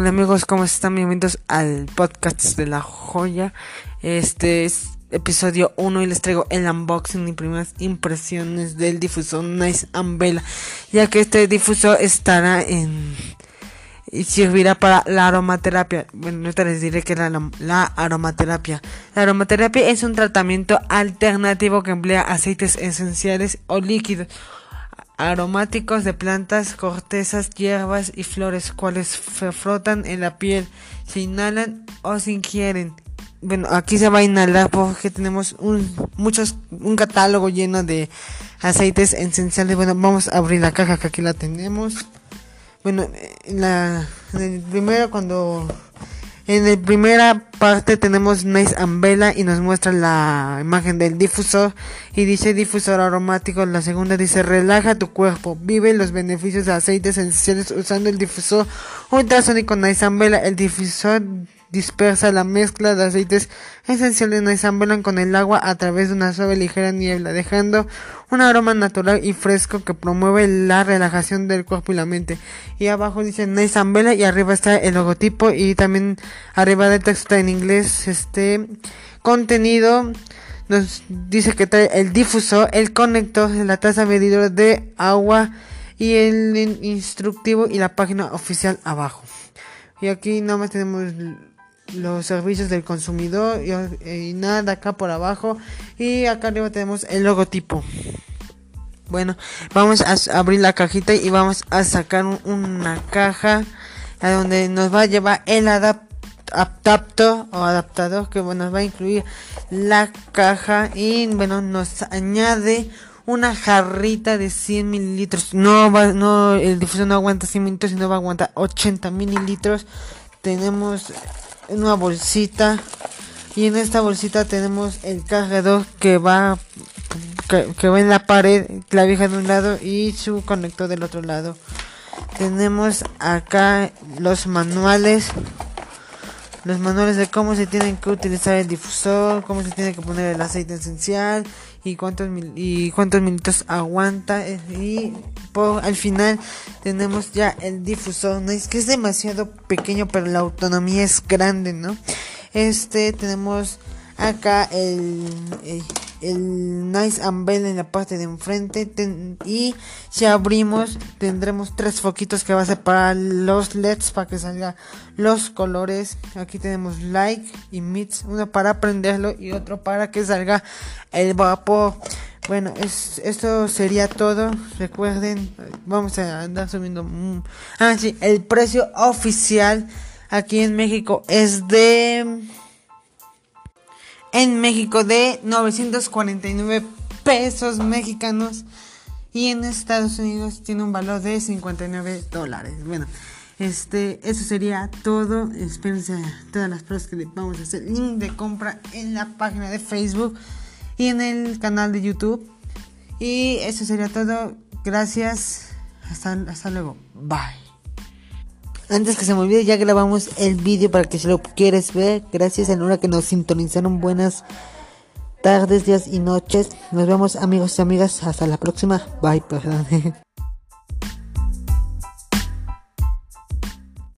Hola amigos, ¿cómo están? Bienvenidos al podcast de la joya. Este es episodio 1 y les traigo el unboxing y primeras impresiones del difusor Nice Umbrella, ya que este difusor estará en y servirá para la aromaterapia. Bueno, ahorita les diré que la, la aromaterapia. La aromaterapia es un tratamiento alternativo que emplea aceites esenciales o líquidos aromáticos de plantas, cortezas, hierbas y flores, cuales se frotan en la piel, se inhalan o se ingieren. Bueno, aquí se va a inhalar porque tenemos un, muchos, un catálogo lleno de aceites esenciales. Bueno, vamos a abrir la caja que aquí la tenemos. Bueno, la, primero cuando en la primera parte tenemos Nice Umbrella y nos muestra la imagen del difusor y dice difusor aromático. La segunda dice relaja tu cuerpo, vive los beneficios de aceites esenciales usando el difusor ultrasónico Nice Umbrella. El difusor dispersa la mezcla de aceites esenciales no ensamblan con el agua a través de una suave ligera niebla, dejando un aroma natural y fresco que promueve la relajación del cuerpo y la mente. Y abajo dice Umbrella y arriba está el logotipo y también arriba del texto en inglés este contenido nos dice que trae el difusor, el conector, la taza medidora de agua y el instructivo y la página oficial abajo. Y aquí nada más tenemos los servicios del consumidor y, nada acá por abajo. Y acá arriba tenemos el logotipo. Bueno vamos a abrir la cajita y vamos a sacar una caja a donde nos va a llevar el adaptador o adaptador que nos va a incluir la caja. Y bueno nos añade una jarrita de 100 mililitros. No va no el difusor no aguanta 100 mililitros sino va a aguantar 80 mililitros. Tenemos una bolsita. Y en esta bolsita tenemos el cargador que va que, va en la pared la vieja de un lado y su conector del otro lado. Tenemos acá los manuales los manuales de cómo se tienen que utilizar el difusor, cómo se tiene que poner el aceite esencial y cuántos y cuántos minutos aguanta eh, y al final tenemos ya el difusor, no es que es demasiado pequeño pero la autonomía es grande, ¿no? Este tenemos acá el, el, Nice Umbrella en la parte de enfrente y si abrimos tendremos tres foquitos que va a ser para los LEDs para que salga los colores. Aquí tenemos like y mix uno para prenderlo y otro para que salga el vapor. Bueno es, esto sería todo recuerden vamos a andar subiendo ah sí el precio oficial aquí en México es de en México de 949 pesos mexicanos y en Estados Unidos tiene un valor de 59 dólares. Bueno, este, eso sería todo. Espérense todas las pruebas que le vamos a hacer. Link de compra en la página de Facebook y en el canal de YouTube. Y eso sería todo. Gracias. Hasta, hasta luego. Bye. Antes que se me olvide, ya grabamos el vídeo para que si lo quieres ver. Gracias a Nora que nos sintonizaron. Buenas tardes, días y noches. Nos vemos amigos y amigas. Hasta la próxima. Bye, perdón.